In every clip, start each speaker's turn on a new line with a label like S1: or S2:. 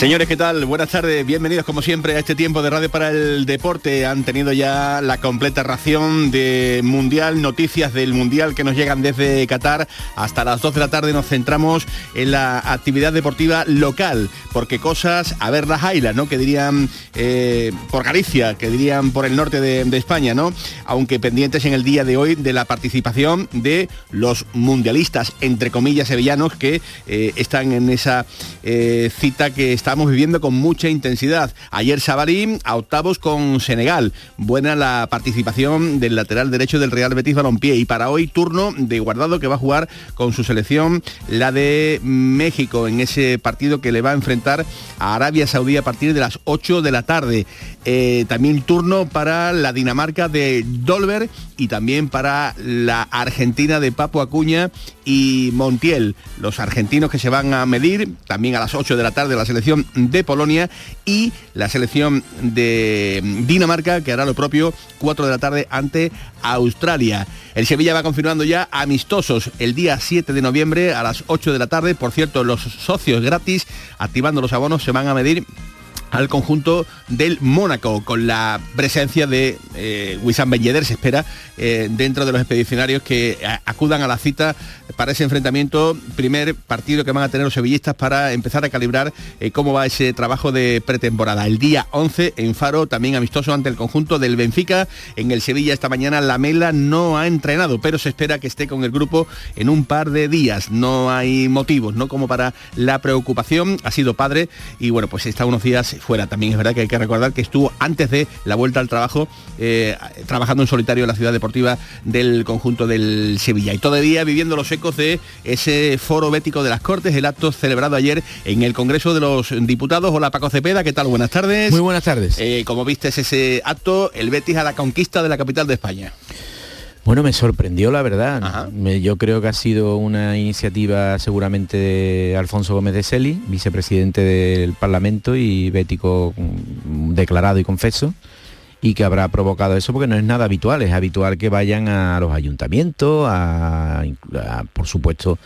S1: Señores, ¿qué tal? Buenas tardes, bienvenidos como siempre a este tiempo de Radio para el Deporte. Han tenido ya la completa ración de Mundial, noticias del Mundial que nos llegan desde Qatar. Hasta las 2 de la tarde nos centramos en la actividad deportiva local, porque cosas, a ver las ailas, ¿no? Que dirían eh, por Galicia, que dirían por el norte de, España, ¿no? Aunque pendientes en el día de hoy de la participación de los mundialistas, entre comillas, sevillanos, que eh, están en esa eh, cita que está estamos viviendo con mucha intensidad. Ayer Sabalí a octavos con Senegal. Buena la participación del lateral derecho del Real Betis Balompié. Y para hoy turno de Guardado que va a jugar con su selección, la de México, en ese partido que le va a enfrentar a Arabia Saudí a partir de las 8 de la tarde. Eh, también turno para la Dinamarca de Dolber y también para la Argentina de Papo Acuña y Montiel. Los argentinos que se van a medir también a las 8 de la tarde la selección de Polonia y la selección de Dinamarca que hará lo propio 4 de la tarde ante Australia. El Sevilla va confirmando ya amistosos el día 7 de noviembre a las 8 de la tarde. Por cierto, los socios gratis activando los abonos se van a medir al conjunto del Mónaco, con la presencia de eh, Wissam Ben se espera eh, dentro de los expedicionarios que acudan a la cita para ese enfrentamiento, primer partido que van a tener los sevillistas para empezar a calibrar eh, cómo va ese trabajo de pretemporada. El día 11 en Faro, también amistoso ante el conjunto del Benfica. En el Sevilla esta mañana la Mela no ha entrenado, pero se espera que esté con el grupo en un par de días. No hay motivos, ¿no? Como para la preocupación. Ha sido padre y bueno, pues está unos días fuera. También es verdad que hay que recordar que estuvo antes de la vuelta al trabajo eh, trabajando en solitario en la ciudad deportiva del conjunto del Sevilla. Y todavía viviendo los ecos de ese foro bético de las Cortes, el acto celebrado ayer en el Congreso de los Diputados. Hola Paco Cepeda, ¿qué tal? Buenas tardes.
S2: Muy buenas tardes.
S1: Eh, como viste ese acto, el Betis a la conquista de la capital de España.
S2: Bueno, me sorprendió la verdad. yo creo que ha sido una iniciativa seguramente de Alfonso Gómez de Celi, vicepresidente del Parlamento y bético mm, declarado y confeso, y que habrá provocado eso porque no es nada habitual. Es habitual que vayan a los ayuntamientos, a, por supuesto,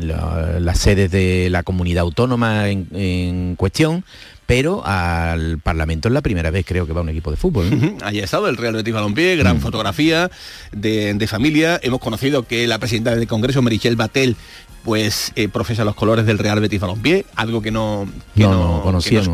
S2: las sedes de la comunidad autónoma en cuestión, pero al Parlamento es la primera vez creo que va un equipo de fútbol.
S1: Allí ha estado el Real Betis Balompié, gran mm. fotografía de, familia. Hemos conocido que la presidenta del Congreso, Merichel Batel, pues eh, profesa los colores del Real Betis Balompié, algo que no, no,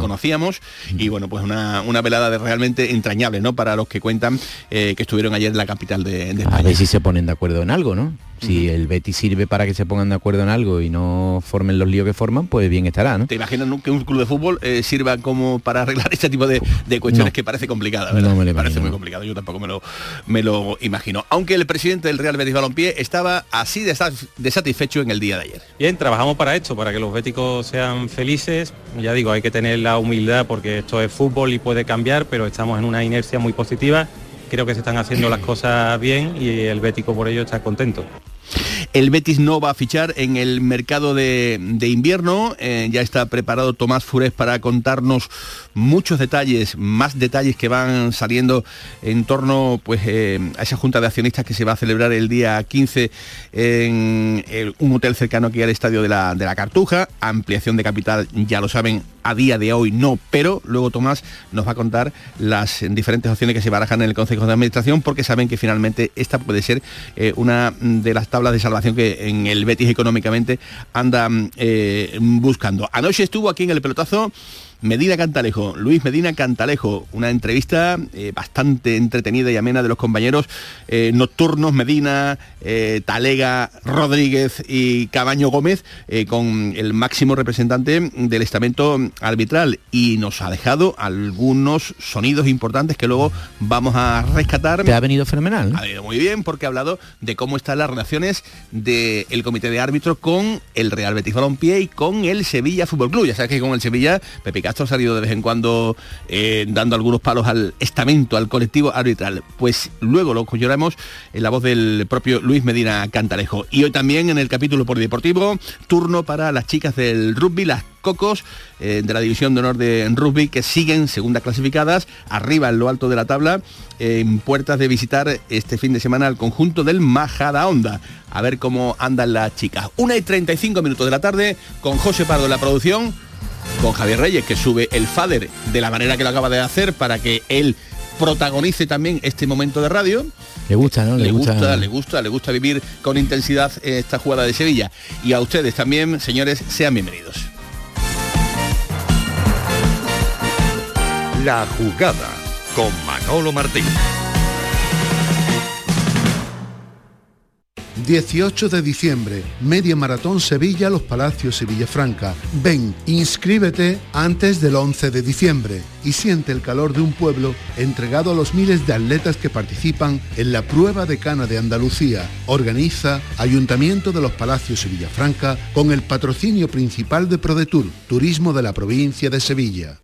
S1: conocíamos. Mm. Y bueno, pues una, velada de realmente entrañable, ¿no? Para los que cuentan eh, que estuvieron ayer en la capital de, de España.
S2: A ver si se ponen de acuerdo en algo, ¿no? Si el Betis sirve para que se pongan de acuerdo en algo y no formen los líos que forman, pues bien estará, ¿no?
S1: ¿Te imaginas que un club de fútbol eh, sirva como para arreglar este tipo de, cuestiones que parece complicada, ¿verdad? No me lo parece muy complicado, yo tampoco me lo, me lo imagino. Aunque el presidente del Real Betis Balompié estaba así de, satisfecho en el día de ayer.
S3: Bien, trabajamos para esto, para que los béticos sean felices. Ya digo, hay que tener la humildad porque esto es fútbol y puede cambiar, pero estamos en una inercia muy positiva creo que se están haciendo las cosas bien y el Bético por ello está contento.
S1: El Betis no va a fichar en el mercado de, invierno. Eh, ya está preparado Tomás Fures para contarnos muchos detalles, más detalles que van saliendo en torno pues, eh, a esa junta de accionistas que se va a celebrar el día 15 en un hotel cercano aquí al estadio de la, de la Cartuja. Ampliación de capital, ya lo saben, a día de hoy no, pero luego Tomás nos va a contar las diferentes opciones que se barajan en el Consejo de Administración porque saben que finalmente esta puede ser eh, una de las tablas de salvación que en el Betis económicamente andan eh, buscando. Anoche estuvo aquí en el pelotazo Medina Cantalejo, Luis Medina Cantalejo, una entrevista eh, bastante entretenida y amena de los compañeros eh, nocturnos Medina, eh, Talega, Rodríguez y Cabaño Gómez con el máximo representante del estamento arbitral y nos ha dejado algunos sonidos importantes que luego vamos a rescatar.
S2: Te ha venido fenomenal.
S1: Ha venido muy bien porque ha hablado de cómo están las relaciones del comité de árbitros con el Real Betis Balompié y con el Sevilla Fútbol Club. Ya sabes que con el Sevilla, Pepe Castro ha salido de vez en cuando eh, dando algunos palos al estamento, al colectivo arbitral. Pues luego lo escucharemos en la voz del propio Luis Medina Cantalejo. Y hoy también en el capítulo por deportivo, turno para las chicas del rugby, las Cocos eh, de la División de Honor de Rugby que siguen segundas clasificadas arriba en lo alto de la tabla en puertas de visitar este fin de semana al conjunto del Majada Onda. A ver cómo andan las chicas. Una y 35 minutos de la tarde con José Pardo en la producción, con Javier Reyes que sube el FADER de la manera que lo acaba de hacer para que él protagonice también este momento de radio.
S2: Le gusta, ¿no?
S1: Le, gusta, le gusta, le gusta vivir con intensidad esta jugada de Sevilla. Y a ustedes también, señores, sean bienvenidos.
S4: La jugada con Manolo Martín.
S5: 18 de diciembre, Media Maratón Sevilla, Los Palacios y Villafranca. Ven, inscríbete antes del 11 de diciembre y siente el calor de un pueblo entregado a los miles de atletas que participan en la prueba de cana de Andalucía. Organiza Ayuntamiento de Los Palacios y Villafranca con el patrocinio principal de ProDetour, Turismo de la provincia de Sevilla.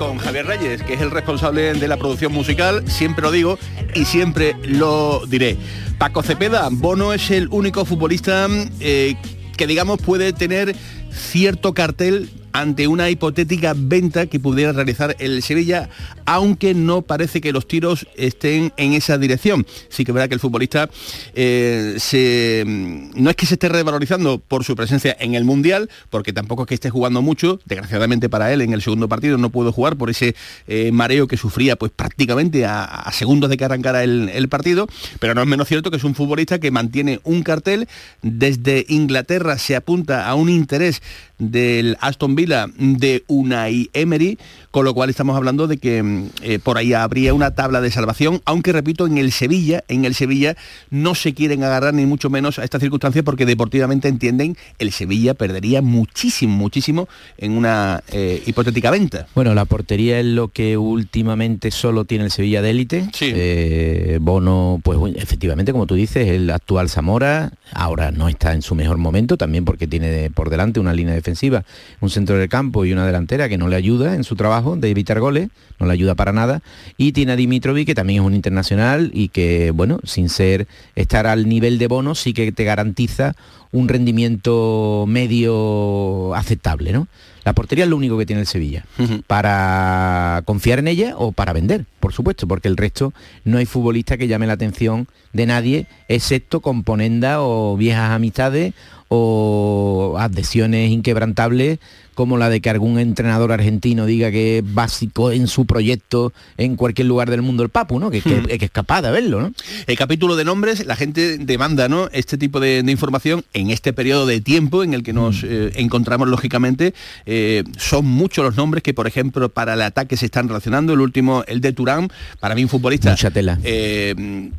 S1: Con Javier Reyes, que es el responsable de la producción musical, siempre lo digo y siempre lo diré. Paco Cepeda, Bono es el único futbolista eh, que digamos puede tener cierto cartel ante una hipotética venta que pudiera realizar el Sevilla, aunque no parece que los tiros estén en esa dirección. Sí que verdad que el futbolista eh, se, no es que se esté revalorizando por su presencia en el Mundial, porque tampoco es que esté jugando mucho, desgraciadamente para él en el segundo partido no pudo jugar por ese eh, mareo que sufría pues prácticamente a, segundos de que arrancara el partido, pero no es menos cierto que es un futbolista que mantiene un cartel, desde Inglaterra se apunta a un interés del Aston Villa de Unai Emery, con lo cual estamos hablando de que mm, eh, por ahí habría una tabla de salvación, aunque repito, en el Sevilla, en el Sevilla no se quieren agarrar ni mucho menos a esta circunstancia porque deportivamente entienden el Sevilla perdería muchísimo, muchísimo en una eh, hipotética venta.
S2: Bueno, la portería es lo que últimamente solo tiene el Sevilla de élite. Eh, Bono, pues efectivamente, como tú dices, el actual Zamora, ahora no está en su mejor momento, también porque tiene por delante una línea defensiva, un centro del campo y una delantera que no le ayuda en su trabajo de evitar goles, no le ayuda para nada. Y tiene a Dimitrovic, que también es un internacional y que, bueno, sin ser estar al nivel de bono, sí que te garantiza un rendimiento medio aceptable, ¿no? La portería es lo único que tiene el Sevilla. Para confiar en ella o para vender, por supuesto, porque el resto no hay futbolista que llame la atención de nadie, excepto componenda o viejas amistades o adhesiones inquebrantables como la de que algún entrenador argentino diga que es básico en su proyecto en cualquier lugar del mundo el Papu, ¿no? Que, hmm. es capaz de verlo, ¿no?
S1: El capítulo de nombres, la gente demanda, ¿no? Este tipo de, información en este periodo de tiempo en el que nos hmm. eh, encontramos, lógicamente, eh, son muchos los nombres que, por ejemplo, para el ataque se están relacionando. El último, el de Turán, para mí un futbolista...
S2: Mucha tela.
S1: Eh,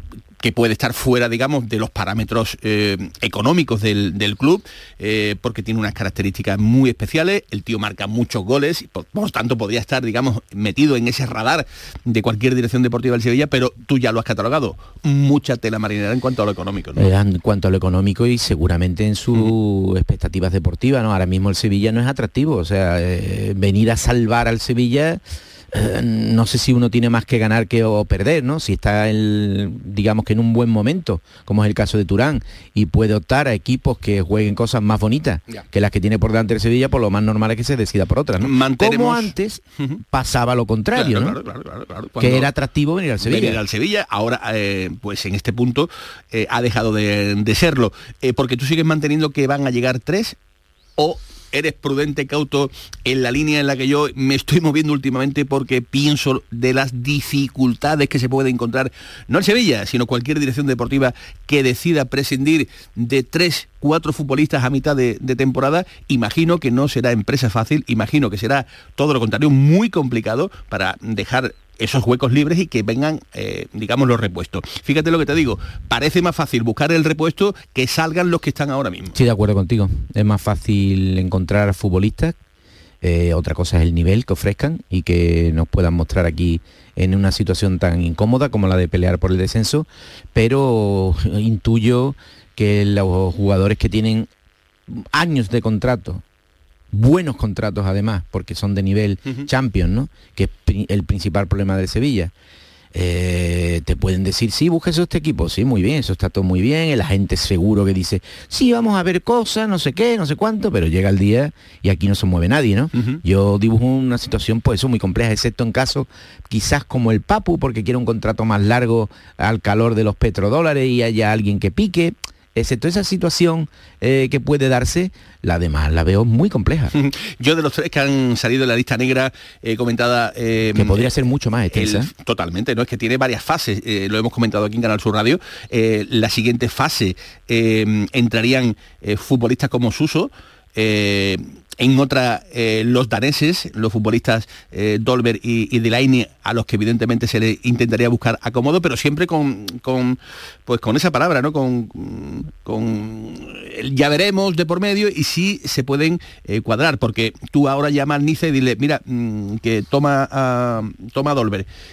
S1: que puede estar fuera, digamos, de los parámetros eh, económicos del, club, eh, porque tiene unas características muy especiales, el tío marca muchos goles, y por, tanto podría estar, digamos, metido en ese radar de cualquier dirección deportiva del Sevilla, pero tú ya lo has catalogado, mucha tela marinera en cuanto a lo económico.
S2: En cuanto a lo económico y seguramente en sus expectativas deportivas, ¿no? Ahora mismo el Sevilla no es atractivo, o sea, venir a salvar al Sevilla eh, no sé si uno tiene más que ganar que o perder, ¿no? Si está, el, digamos que en un buen momento, como es el caso de Turán, y puede optar a equipos que jueguen cosas más bonitas que las que tiene por delante el Sevilla, por lo más normal es que se decida por otras, ¿no? Como antes pasaba lo contrario, ¿no? que era atractivo venir al Sevilla.
S1: Venir al Sevilla, ahora, eh, pues en este punto eh, ha dejado de, de serlo, porque tú sigues manteniendo que van a llegar tres o eres prudente, cauto en la línea en la que yo me estoy moviendo últimamente porque pienso de las dificultades que se puede encontrar, no en Sevilla, sino cualquier dirección deportiva que decida prescindir de tres, cuatro futbolistas a mitad de, de temporada, imagino que no será empresa fácil, imagino que será todo lo contrario, muy complicado para dejar esos huecos libres y que vengan, eh, digamos, los repuestos. Fíjate lo que te digo, parece más fácil buscar el repuesto que salgan los que están ahora mismo.
S2: Sí, de acuerdo contigo. Es más fácil encontrar futbolistas. Eh, otra cosa es el nivel que ofrezcan y que nos puedan mostrar aquí en una situación tan incómoda como la de pelear por el descenso, pero intuyo que los jugadores que tienen años de contrato buenos contratos además, porque son de nivel champion, ¿no? Que es el principal problema de Sevilla. Eh, te pueden decir, sí, búsquese este equipo, sí, muy bien, eso está todo muy bien, el agente seguro que dice, sí, vamos a ver cosas, no sé qué, no sé cuánto, pero llega el día y aquí no se mueve nadie, ¿no? Yo dibujo una situación, pues eso, muy compleja, excepto en casos quizás como el Papu, porque quiere un contrato más largo al calor de los petrodólares y haya alguien que pique, excepto esa situación eh, que puede darse, la demás la veo muy compleja.
S1: Yo de los tres que han salido de la lista negra eh, comentada...
S2: Eh, que podría ser mucho más extensa.
S1: totalmente, ¿no? Es que tiene varias fases, lo hemos comentado aquí en Canal Sur Radio. la siguiente fase entrarían futbolistas como Suso, en otra, eh, los daneses, los futbolistas eh, y, y Delaney, a los que evidentemente se le intentaría buscar acomodo, pero siempre con, pues con esa palabra, ¿no? Con, con ya veremos de por medio y si se pueden eh, cuadrar, porque tú ahora llamas al Niza y dile, mira, mm, que toma a, toma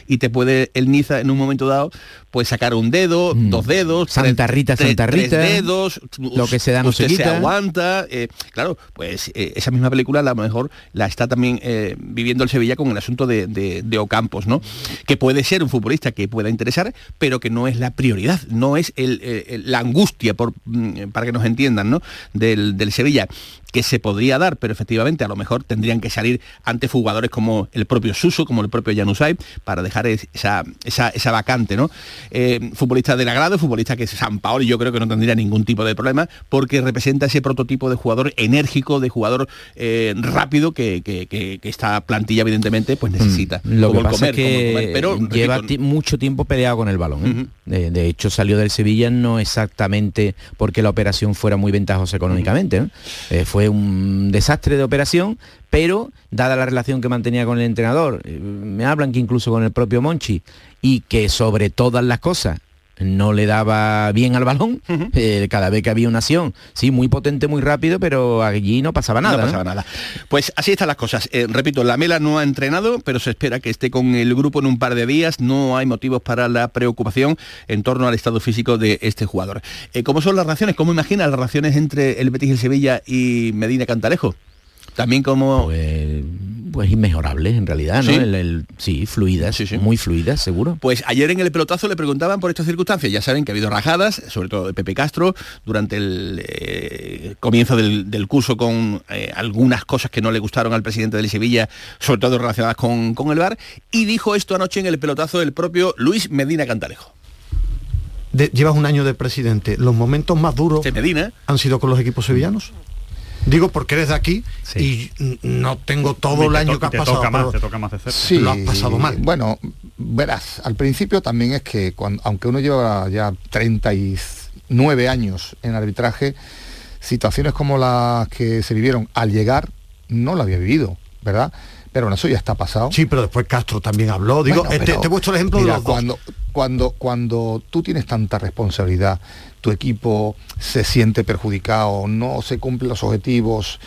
S1: y te puede el Niza en un momento dado pues sacar un dedo, mm. dos dedos,
S2: Santa Rita, Santa Rita,
S1: tres dedos,
S2: lo que se da no se,
S1: se aguanta, claro, pues esa misma película a lo mejor la está también eh, viviendo el Sevilla con el asunto de, Ocampos, ¿no? Que puede ser un futbolista que pueda interesar, pero que no es la prioridad, no es la angustia, por, mm, para que nos entiendan, ¿no? Del, del Sevilla que se podría dar, pero efectivamente a lo mejor tendrían que salir ante jugadores como el propio Suso, como el propio Janusay, para dejar esa, esa, vacante, ¿no? Eh, futbolista del agrado, futbolista que es San Paolo, yo creo que no tendría ningún tipo de problema, porque representa ese prototipo de jugador enérgico, de jugador eh, rápido que, esta plantilla evidentemente pues necesita.
S2: Mm, lo que pasa es que pero, lleva mucho tiempo peleado con el balón. ¿eh? de, hecho salió del Sevilla no exactamente porque la operación fuera muy ventajosa económicamente, fue un desastre de operación, pero dada la relación que mantenía con el entrenador, eh, me hablan que incluso con el propio Monchi, y que sobre todas las cosas no le daba bien al balón eh, cada vez que había una acción. Sí, muy potente, muy rápido, pero allí no pasaba nada.
S1: No pasaba nada. Pues así están las cosas. Eh, repito, la Mela no ha entrenado, pero se espera que esté con el grupo en un par de días. No hay motivos para la preocupación en torno al estado físico de este jugador. Eh, ¿Cómo son las relaciones? ¿Cómo imaginas las relaciones entre el Betis y el Sevilla y Medina Cantalejo? También como...
S2: Pues, pues inmejorable en realidad, ¿no? Sí, fluidas, muy fluidas, seguro.
S1: Pues ayer en el pelotazo le preguntaban por estas circunstancias. Ya saben que ha habido rajadas, sobre todo de Pepe Castro, durante el eh, comienzo del, curso con eh, algunas cosas que no le gustaron al presidente del Sevilla, sobre todo relacionadas con, con el bar. Y dijo esto anoche en el pelotazo del propio Luis Medina Cantalejo.
S6: llevas un año de presidente. ¿Los momentos más duros
S1: Medina.
S6: han sido con los equipos sevillanos? Digo porque eres de aquí y no tengo todo el año que has pasado.
S7: Toca más, te toca más de
S6: cerca. Sí, lo has pasado mal.
S7: Bueno, verás, al principio también es que aunque uno lleva ya 39 años en arbitraje, situaciones como las que se vivieron al llegar no lo había vivido, ¿verdad? pero bueno, eso ya está pasado.
S6: Sí, pero después Castro también habló. Digo, te, he puesto el ejemplo de los
S7: cuando, cuando, cuando tú tienes tanta responsabilidad, tu equipo se siente perjudicado, no se cumplen los objetivos,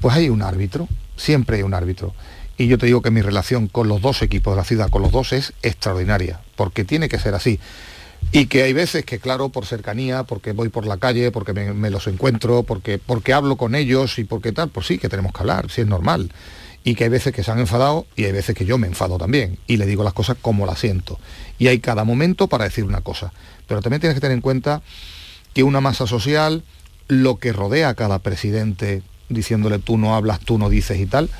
S7: pues hay un árbitro, siempre hay un árbitro. Y yo te digo que mi relación con los dos equipos de la ciudad, con los dos, es extraordinaria, porque tiene que ser así. Y que hay veces que, claro, por cercanía, porque voy por la calle, porque me, los encuentro, porque, porque hablo con ellos y porque tal, pues sí, que tenemos que hablar, si es normal. Y que hay veces que se han enfadado y hay veces que yo me enfado también. Y le digo las cosas como las siento. Y hay cada momento para decir una cosa. Pero también tienes que tener en cuenta que una masa social, lo que rodea a cada presidente diciéndole tú no hablas, tú no dices y tal,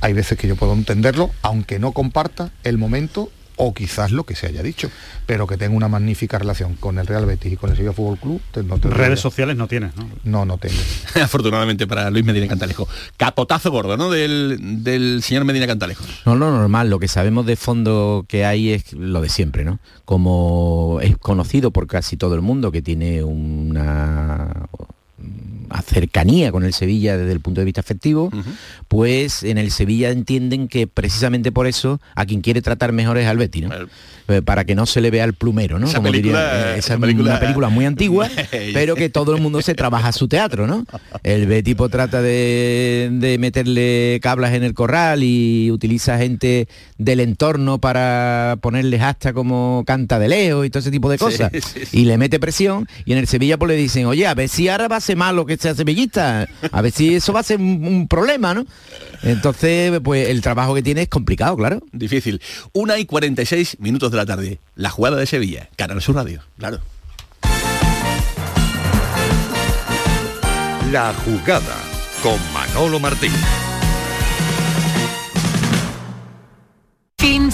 S7: hay veces que yo puedo entenderlo, aunque no comparta el momento o quizás lo que se haya dicho, pero que tenga una magnífica relación con el Real Betis y con el Sevilla Fútbol Club.
S8: Redes sociales no tienes, ¿no?
S7: No, no tengo.
S1: Afortunadamente para Luis Medina Cantalejo. Capotazo gordo, ¿no? Del, del señor Medina Cantalejo.
S2: No, no, normal. Lo que sabemos de fondo que hay es lo de siempre, ¿no? Como es conocido por casi todo el mundo que tiene una cercanía con el Sevilla desde el punto de vista afectivo, pues en el Sevilla entienden que precisamente por eso a quien quiere tratar mejor es al Betis, ¿no? Eh, para que no se le vea el plumero, ¿no?
S1: Esa película,
S2: eh, esa, película, una película muy antigua, pero que todo el mundo se trabaja su teatro, ¿no? El Betipo trata de, meterle cablas en el corral y utiliza gente del entorno para ponerles hasta como canta de leo y todo ese tipo de cosas. Y le mete presión y en el Sevilla pues le dicen, oye, a ver si ahora va a ser malo que sea sevillista, a ver si eso va a ser un, problema, ¿no? Entonces, pues el trabajo que tiene es complicado, claro.
S1: Difícil. Una y 46 minutos de la tarde. La jugada de Sevilla, Canal Sur Radio, claro.
S9: La jugada con Manolo Martín.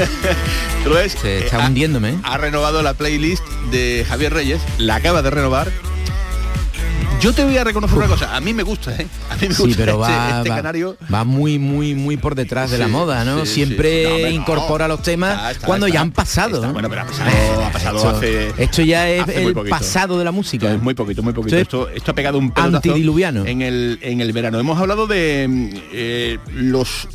S2: Se está hundiéndome.
S1: Ha, renovado la playlist de Javier Reyes, la acaba de renovar. Yo te voy a reconocer una cosa, a mí me gusta, ¿eh? A mí me
S2: sí, pero va, este canario. va muy, muy, muy por detrás de la moda, ¿no? Siempre incorpora los temas cuando ya han pasado.
S1: Bueno, pero ha pasado, ha pasado
S2: esto,
S1: hace.
S2: Esto ya es el pasado de la música.
S1: Es muy poquito, muy poquito. Esto, esto, ha pegado un
S2: antidiluviano
S1: en el, en el verano. Hemos hablado de eh, los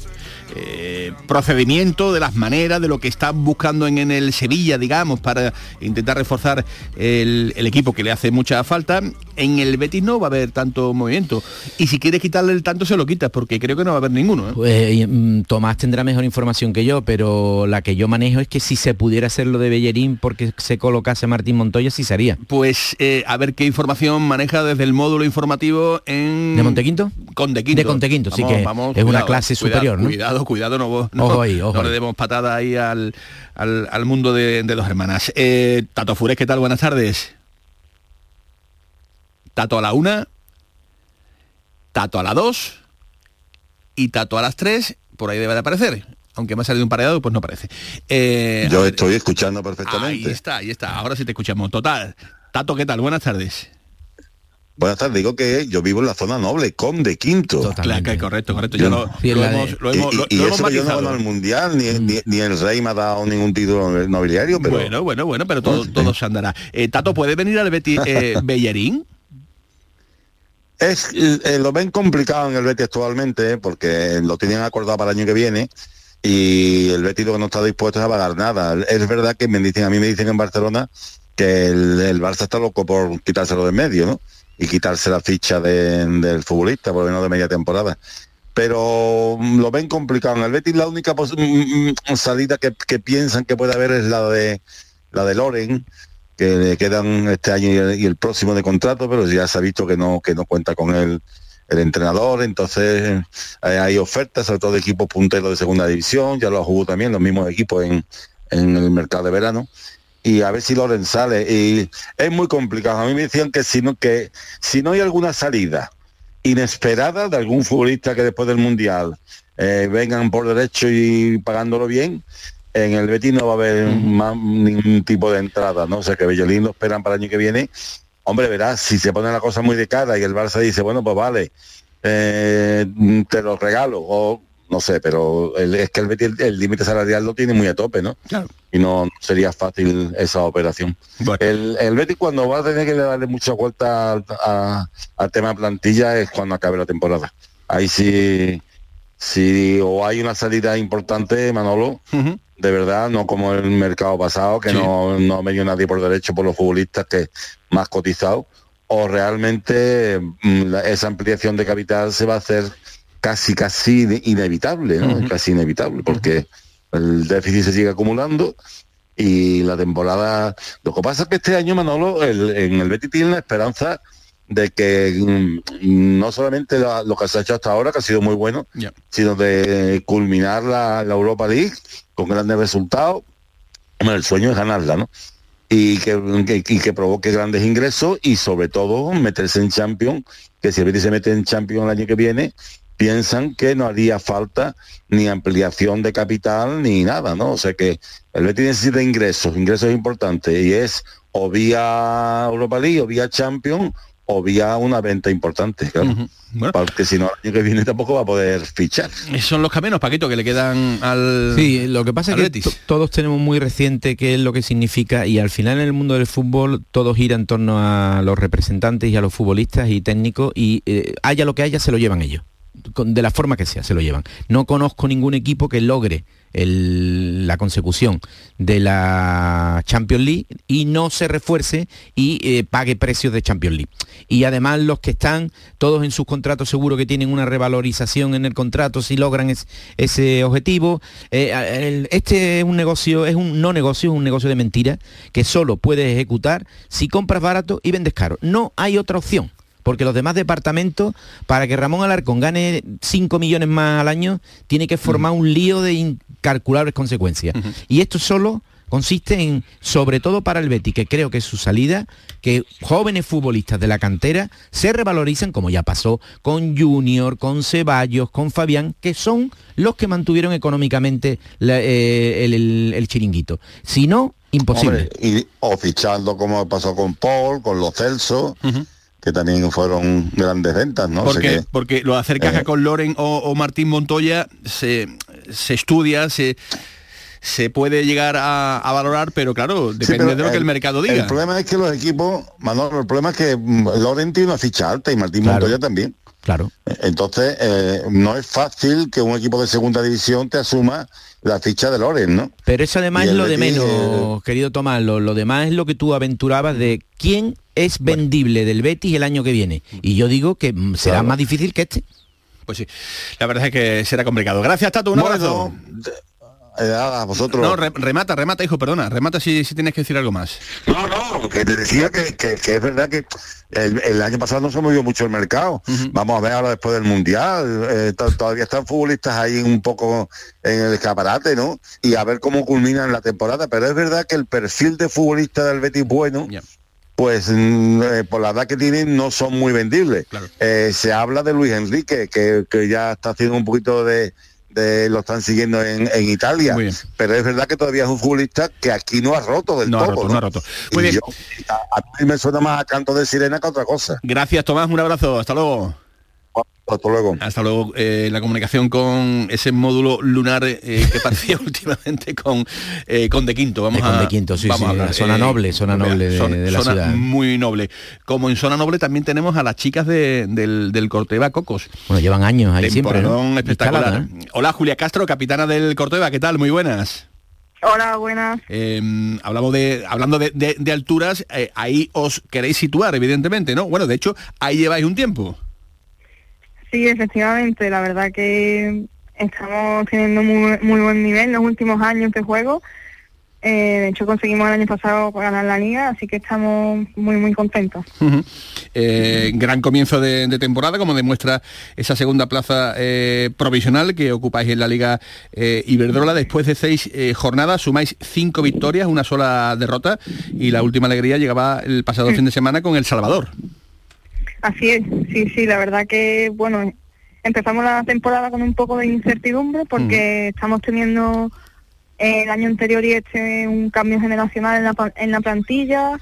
S1: eh, procedimiento, de las maneras, de lo que están buscando en, el Sevilla, digamos, para intentar reforzar el, equipo que le hace mucha falta. En el Betis no va a haber tanto movimiento. Y si quieres quitarle el tanto, se lo quitas, porque creo que no va a haber ninguno. ¿eh?
S2: Pues, mm, Tomás tendrá mejor información que yo, pero la que yo manejo es que si se pudiera hacer lo de Bellerín porque se colocase Martín Montoya, sí sería.
S1: Pues eh, a ver qué información maneja desde el módulo informativo en...
S2: ¿De Montequinto?
S1: Contequinto.
S2: De Contequinto, sí que es una clase superior, ¿no?
S1: cuidado, no, no, le demos patada ahí al, mundo de, dos hermanas. Eh, Tato Fures, ¿qué tal? Buenas tardes. Tato a la una, Tato a la dos y Tato a las tres, por ahí debe de aparecer. Aunque me ha salido un pareado, pues no aparece.
S10: Eh, Yo estoy escuchando perfectamente.
S1: Ahí está, ahí está. Ahora sí te escuchamos. Total. Tato, ¿qué tal? Buenas tardes.
S10: Buenas tardes, digo que yo vivo en la zona noble, Conde Quinto.
S1: Claro, correcto, correcto. Ya lo,
S10: Sí,
S1: lo hemos, lo hemos,
S10: y,
S1: lo-
S10: y
S1: lo
S10: eso
S1: hemos
S10: que yo no
S1: matizado.
S10: gano el mundial, ni, ni, ni el rey me ha dado ningún título nobiliario, pero
S1: Bueno, bueno, bueno, pero todo, todo se andará. Eh, Tato, ¿puede venir al Betis eh, Bellerín?
S10: Es eh, lo ven complicado en el Betis actualmente, eh, porque lo tienen acordado para el año que viene y el Betis no está dispuesto es a pagar nada. Es verdad que me dicen, a mí me dicen en Barcelona que el, Barça está loco por quitárselo de medio, ¿no? Y quitarse la ficha de- del futbolista, por lo menos de media temporada. Pero mm, lo ven complicado. En el Betis la única mm, mm, salida que, que piensan que puede haber es la de la de Loren, que le quedan este año y el, próximo de contrato, pero ya se ha visto que no, que no cuenta con él el entrenador, entonces eh, hay ofertas, sobre todo de equipos punteros de segunda división, ya lo jugó también los mismos equipos en, en el mercado de verano, y a ver si Loren sale. Y es muy complicado. A mí me decían que si no, que si no hay alguna salida inesperada de algún futbolista que después del Mundial eh, vengan por derecho y pagándolo bien, en el Betis no va a haber más ningún tipo de entrada, ¿no? O sea que Bellolín lo esperan para el año que viene. Hombre, verás, si se pone la cosa muy de cara y el Barça dice, bueno, pues vale, eh, te lo regalo, o no sé, pero el- es que el Betis el- límite salarial lo tiene muy a tope, ¿no?
S1: Claro.
S10: Y no sería fácil esa operación. El, el Betis cuando va a tener que darle mucha vuelta al a- al tema plantilla es cuando acabe la temporada. Ahí sí, sí, o hay una salida importante, Manolo, de verdad, no como el mercado pasado, que
S1: Sí.
S10: no, no me dio nadie por derecho por los futbolistas que más cotizados, o realmente mm, la- esa ampliación de capital se va a hacer casi, casi ine- inevitable, ¿no? Casi inevitable, porque el déficit se sigue acumulando y la temporada... Lo que pasa es que este año, Manolo, el- en el Betis tiene la esperanza de que mm, no solamente la- lo que se ha hecho hasta ahora, que ha sido muy bueno,
S1: Ya.
S10: sino de culminar la, la Europa League con grandes resultados. Hombre, el sueño es ganarla, ¿no? Y que, que- y que provoque grandes ingresos y sobre todo meterse en Champions, que si el Betis se mete en Champions el año que viene, piensan que no haría falta ni ampliación de capital ni nada, ¿no? O sea que el Betis necesita ingresos, ingresos importantes, y es o vía Europa League, o vía Champions, o vía una venta importante, claro. Porque si no, el año que viene tampoco va a poder fichar.
S1: Esos son los caminos, Paquito, que le quedan al.
S2: Sí, lo que pasa es que todos tenemos muy reciente qué es lo que significa y al final en el mundo del fútbol todo gira en torno a los representantes y a los futbolistas y técnicos y eh, haya lo que haya se lo llevan ellos. Con- de la forma que sea, se lo llevan. No conozco ningún equipo que logre la consecución de la Champions League y no se refuerce y eh, pague precios de Champions League. Y además los que están todos en sus contratos seguro que tienen una revalorización en el contrato si logran es- ese objetivo. Eh, este es un negocio, es un no negocio, es un negocio de mentira que solo puedes ejecutar si compras barato y vendes caro. No hay otra opción. Porque los demás departamentos, para que Ramón Alarcón gane 5 millones más al año, tiene que formar un lío de incalculables consecuencias. Y esto solo consiste en, sobre todo para el Betis, que creo que es su salida, que jóvenes futbolistas de la cantera se revaloricen, como ya pasó con Junior, con Ceballos, con Fabián, que son los que mantuvieron económicamente la- eh, el, el- el chiringuito. Si no, imposible.
S10: Hombre, y, o fichando como pasó con Paul, con los Celso, que también fueron grandes ventas, ¿no?
S1: Porque,
S10: que-
S1: porque lo caja
S10: eh,
S1: con Loren o, o Martín Montoya se, se estudia, se, se puede llegar a, a valorar, pero claro,
S10: Sí,
S1: depende
S10: pero
S1: de lo que el mercado diga.
S10: El problema es que los equipos, Manolo, el problema es que Loren tiene una ficha alta y Martín
S2: Claro.
S10: Montoya también.
S2: Claro.
S10: Entonces, eh, no es fácil que un equipo de segunda división te asuma la ficha de Loren, ¿no?
S2: Pero eso además es lo de menos, querido Tomás. Lo, lo demás es lo que tú aventurabas de quién es vendible del Betis el año que viene. Y yo digo que será
S1: Claro.
S2: más difícil que este.
S1: Pues sí, la verdad es que será complicado. Gracias, Tato, un abrazo.
S10: Eh, a vosotros.
S1: No, re- remata, remata, hijo, perdona, remata si, si tienes que decir algo más.
S10: No, no, que te decía que, que- que es verdad que el, el año pasado no se movió mucho el mercado. Vamos a ver ahora después del Mundial. eh, to- todavía están futbolistas ahí un poco en el escaparate, ¿no? Y a ver cómo culminan la temporada. Pero es verdad que el perfil de futbolista del Betis bueno, pues mm, eh, por la edad que tienen no son muy vendibles. Eh, se habla de Luis Enrique, que, que ya está haciendo un poquito de de, lo están siguiendo en, Italia. Pero es verdad que todavía es un futbolista que aquí no ha roto del
S1: no
S10: todo.
S1: Ha roto, ¿no? ha roto.
S10: Muy bien. a, mí me suena más a canto de sirena que otra cosa.
S1: Gracias, Tomás. Un abrazo. Hasta luego.
S10: Hasta luego.
S1: Hasta luego. Eh, la comunicación con ese módulo lunar eh, que parecía últimamente con, eh, con De Quinto. Vamos
S2: con
S1: a,
S2: De Quinto, sí,
S1: vamos
S2: sí,
S1: a
S2: zona noble, zona noble de, la ciudad.
S1: Muy noble. Como en zona noble también tenemos a las chicas del, del Corteva Cocos.
S2: Bueno, llevan años ahí siempre.
S1: ¿no? espectacular. Hola Julia Castro, capitana del Corteva, ¿qué tal? Muy buenas.
S11: Hola, buenas.
S1: Em, hablamos de, hablando de, de alturas, ahí os queréis situar, evidentemente, ¿no? Bueno, de hecho, ahí lleváis un tiempo.
S11: Sí, efectivamente, la verdad que estamos teniendo muy, muy buen nivel en los últimos años de juego. Eh, de hecho, conseguimos el año pasado ganar la liga, así que estamos muy, muy contentos.
S1: Eh, gran comienzo de, temporada, como demuestra esa segunda plaza eh, provisional que ocupáis en la liga Iberdrola. Después de seis jornadas, sumáis cinco victorias, una sola derrota y la última alegría llegaba el pasado fin de semana con El Salvador.
S11: Así es, sí, sí, la verdad que, bueno, empezamos la temporada con un poco de incertidumbre porque estamos teniendo el año anterior y este un cambio generacional en la, en la plantilla,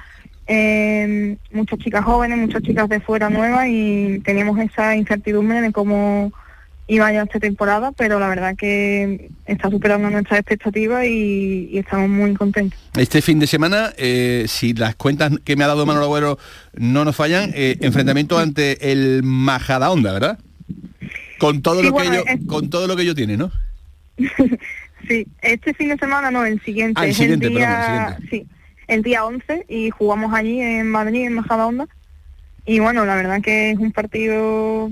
S11: eh, muchas chicas jóvenes, muchas chicas de fuera nuevas y teníamos esa incertidumbre de cómo iba ya esta temporada, pero la verdad que está superando nuestras expectativas y, estamos muy contentos.
S1: Este fin de semana, eh, si las cuentas que me ha dado Manuel Agüero no nos fallan, eh, enfrentamiento ante el Majadahonda, ¿verdad? Con todo lo que ello, con todo lo que ello tiene, ¿no?
S11: sí, este fin de semana no, el siguiente.
S1: Ah, el siguiente, el día,
S11: Sí, el día 11 y jugamos allí en Madrid, en Majadahonda. Y bueno, la verdad que es un partido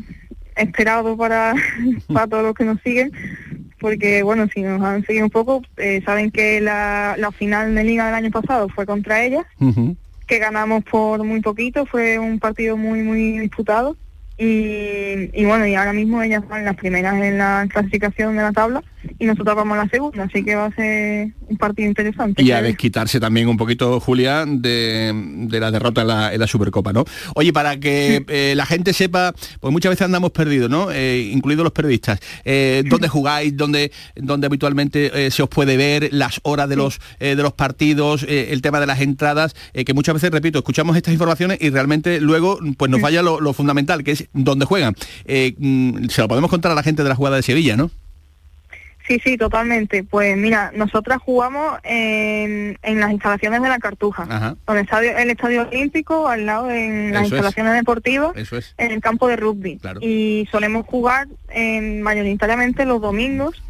S11: esperado para, para todos los que nos siguen, porque bueno, si nos han seguido un poco, eh, saben que la, la, final de liga del año pasado fue contra ellas, que ganamos por muy poquito, fue un partido muy, muy disputado. Y, bueno, y ahora mismo ellas van las primeras en la clasificación de la tabla y nosotros vamos a la segunda, así que va a ser un partido interesante.
S1: Y a desquitarse también un poquito, Julia, de, la derrota en la, Supercopa, ¿no? Oye, para que eh, la gente sepa, pues muchas veces andamos perdidos, ¿no? Eh, incluidos los periodistas. Eh, ¿Dónde jugáis? ¿Dónde, dónde habitualmente se os puede ver? Las horas de los, de los partidos, el tema de las entradas, que muchas veces, repito, escuchamos estas informaciones y realmente luego pues nos falla lo, lo fundamental, que es dónde juegan. Mm, se lo podemos contar a la gente de la jugada de Sevilla, ¿no?
S11: Sí, sí, totalmente. Pues mira, nosotras jugamos en, las instalaciones de la Cartuja, el estadio, el estadio olímpico, al lado en las instalaciones deportivas, en el campo de rugby. Y solemos jugar en, mayoritariamente los domingos.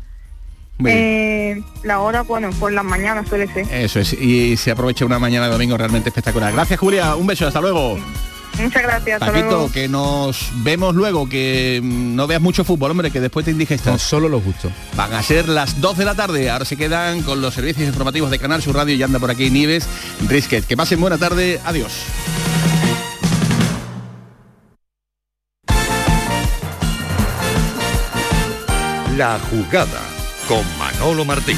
S11: Eh, la hora, bueno, por las mañanas suele ser.
S1: Eso es, y se aprovecha una mañana de domingo realmente espectacular. Gracias Julia, un beso, hasta luego.
S11: Muchas gracias.
S1: Paquito, que nos vemos luego, que no veas mucho fútbol, hombre, que después te indigestas.
S2: No, solo los gustos.
S1: Van a ser las 2 de la tarde. Ahora se quedan con los servicios informativos de Canal Sur Radio y anda por aquí Nives Risket. Que pasen buena tarde. Adiós.
S4: La jugada con Manolo Martín.